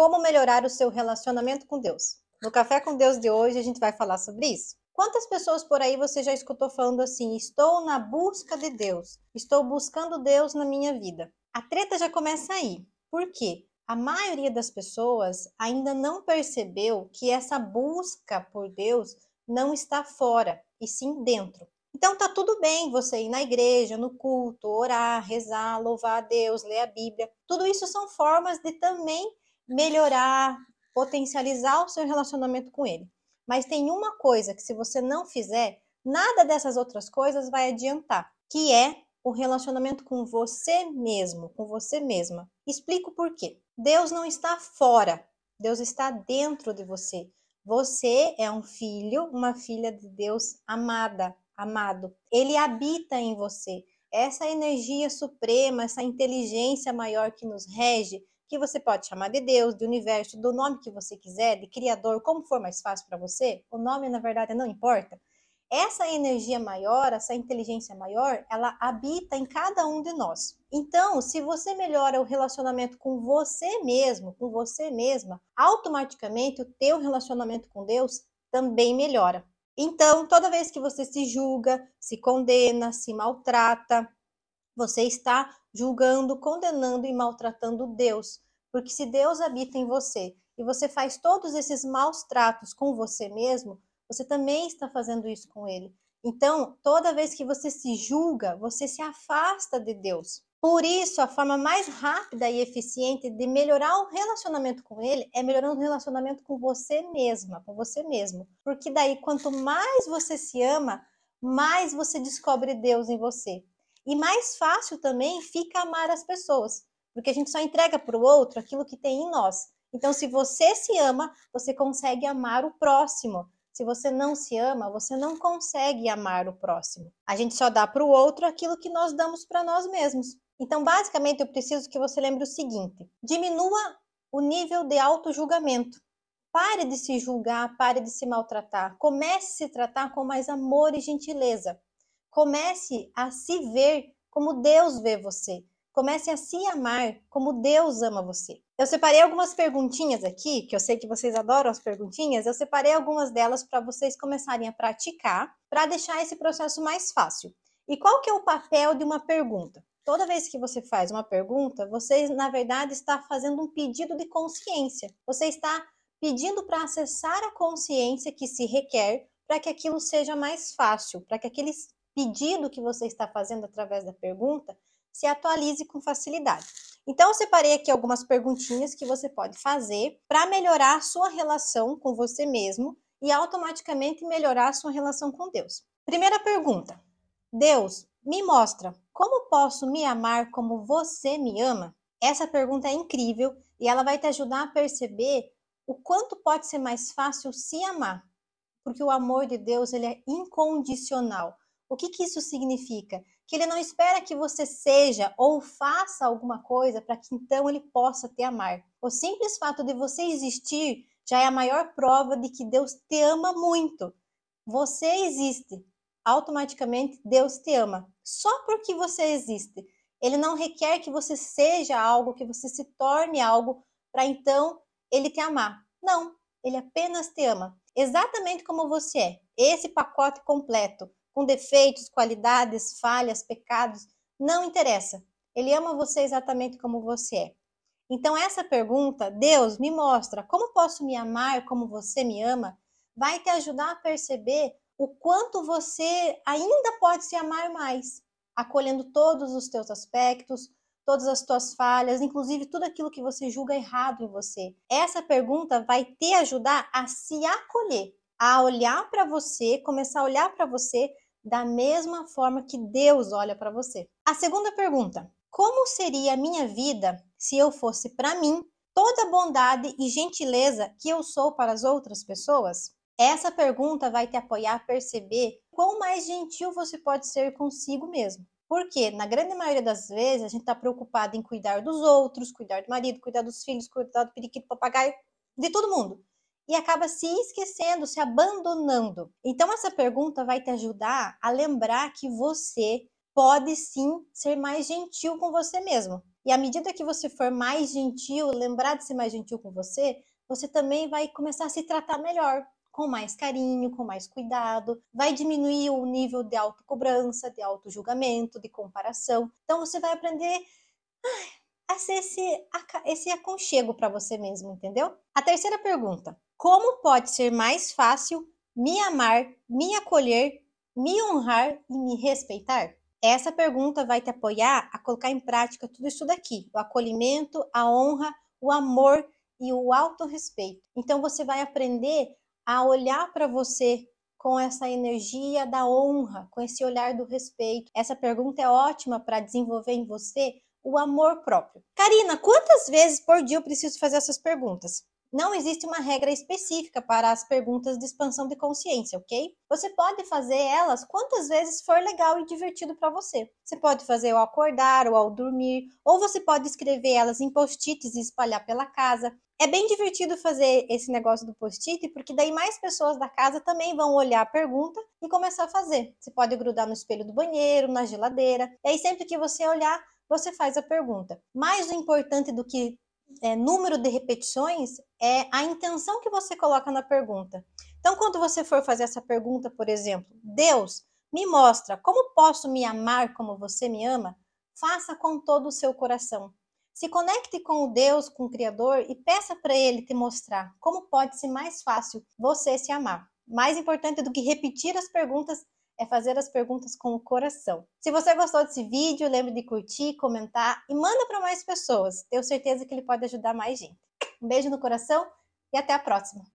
como melhorar o seu relacionamento com Deus. No Café com Deus de hoje a gente vai falar sobre isso. Quantas pessoas por aí você já escutou falando assim: estou na busca de Deus, estou buscando Deus na minha vida? A treta já começa aí. Por quê? A maioria das pessoas ainda não percebeu que essa busca por Deus não está fora, e sim dentro. Então tá tudo bem você ir na igreja, no culto, orar, rezar, louvar a Deus, ler a Bíblia. Tudo isso são formas de também melhorar, potencializar o seu relacionamento com ele. Mas tem uma coisa que se você não fizer, nada dessas outras coisas vai adiantar, que é o relacionamento com você mesmo, com você mesma. Explico por quê. Deus não está fora, Deus está dentro de você. Você é um filho, uma filha de Deus amada, amado. Ele habita em você. Essa energia suprema, essa inteligência maior que nos rege, que você pode chamar de Deus, de universo, do nome que você quiser, de criador, como for mais fácil para você, o nome na verdade não importa. Essa energia maior, essa inteligência maior, ela habita em cada um de nós. Então, se você melhora o relacionamento com você mesmo, com você mesma, automaticamente o teu relacionamento com Deus também melhora. Então, toda vez que você se julga, se condena, se maltrata, você está julgando, condenando e maltratando Deus. Porque se Deus habita em você e você faz todos esses maus tratos com você mesmo, você também está fazendo isso com ele. Então, toda vez que você se julga, você se afasta de Deus. Por isso, a forma mais rápida e eficiente de melhorar o relacionamento com ele é melhorando o relacionamento com você mesma, com você mesmo. Porque daí, quanto mais você se ama, mais você descobre Deus em você. E mais fácil também fica amar as pessoas, porque a gente só entrega para o outro aquilo que tem em nós. Então, se você se ama, você consegue amar o próximo. Se você não se ama, você não consegue amar o próximo. A gente só dá para o outro aquilo que nós damos para nós mesmos. Então, basicamente, eu preciso que você lembre o seguinte: diminua o nível de auto-julgamento. Pare de se julgar, pare de se maltratar. Comece a se tratar com mais amor e gentileza. Comece a se ver como Deus vê você. Comece a se amar como Deus ama você. Eu separei algumas perguntinhas aqui, que eu sei que vocês adoram as perguntinhas. Eu separei algumas delas para vocês começarem a praticar, para deixar esse processo mais fácil. E qual que é o papel de uma pergunta? Toda vez que você faz uma pergunta, você na verdade está fazendo um pedido de consciência. Você está pedindo para acessar a consciência que se requer para que aquilo seja mais fácil, para que aquele pedido que você está fazendo através da pergunta se atualize com facilidade. Então, eu separei aqui algumas perguntinhas que você pode fazer para melhorar a sua relação com você mesmo e automaticamente melhorar a sua relação com Deus. Primeira pergunta: Deus, me mostra como posso me amar como você me ama? Essa pergunta é incrível e ela vai te ajudar a perceber o quanto pode ser mais fácil se amar, porque o amor de Deus ele é incondicional. O que, que isso significa? Que ele não espera que você seja ou faça alguma coisa para que então ele possa te amar. O simples fato de você existir já é a maior prova de que Deus te ama muito. Você existe, automaticamente Deus te ama. Só porque você existe. Ele não requer que você seja algo, que você se torne algo para então ele te amar. Não, ele apenas te ama, exatamente como você é. Esse pacote completo com defeitos, qualidades, falhas, pecados, não interessa. Ele ama você exatamente como você é. Então, essa pergunta, Deus, me mostra como posso me amar como você me ama, vai te ajudar a perceber o quanto você ainda pode se amar mais, acolhendo todos os teus aspectos, todas as tuas falhas, inclusive tudo aquilo que você julga errado em você. Essa pergunta vai te ajudar a se acolher, a olhar para você, começar a olhar para você da mesma forma que Deus olha para você. A segunda pergunta: como seria a minha vida se eu fosse para mim toda a bondade e gentileza que eu sou para as outras pessoas? Essa pergunta vai te apoiar a perceber quão mais gentil você pode ser consigo mesmo. Porque, na grande maioria das vezes, a gente está preocupado em cuidar dos outros, cuidar do marido, cuidar dos filhos, cuidar do periquito, papagaio, de todo mundo e acaba se esquecendo, se abandonando. Então, essa pergunta vai te ajudar a lembrar que você pode sim ser mais gentil com você mesmo. E à medida que você for mais gentil, lembrar de ser mais gentil com você, você também vai começar a se tratar melhor, com mais carinho, com mais cuidado, vai diminuir o nível de autocobrança, de autojulgamento, de comparação. Então você vai aprender a ser esse, esse aconchego para você mesmo, entendeu? A terceira pergunta: como pode ser mais fácil me amar, me acolher, me honrar e me respeitar? Essa pergunta vai te apoiar a colocar em prática tudo isso daqui: o acolhimento, a honra, o amor e o autorrespeito. Então você vai aprender a olhar para você com essa energia da honra, com esse olhar do respeito. Essa pergunta é ótima para desenvolver em você o amor próprio. Karina, quantas vezes por dia eu preciso fazer essas perguntas? Não existe uma regra específica para as perguntas de expansão de consciência, ok? Você pode fazer elas quantas vezes for legal e divertido para você. Você pode fazer ao acordar ou ao dormir, ou você pode escrever elas em post-its e espalhar pela casa. É bem divertido fazer esse negócio do post-it, porque daí mais pessoas da casa também vão olhar a pergunta e começar a fazer. Você pode grudar no espelho do banheiro, na geladeira, e aí sempre que você olhar, você faz a pergunta. Mais importante do que é, número de repetições é a intenção que você coloca na pergunta. Então, quando você for fazer essa pergunta, por exemplo, Deus, me mostra como posso me amar como você me ama, faça com todo o seu coração. Se conecte com o Deus, com o Criador e peça para Ele te mostrar como pode ser mais fácil você se amar. Mais importante do que repetir as perguntas é fazer as perguntas com o coração. Se você gostou desse vídeo, lembre de curtir, comentar e manda para mais pessoas. Tenho certeza que ele pode ajudar mais gente. Um beijo no coração e até a próxima.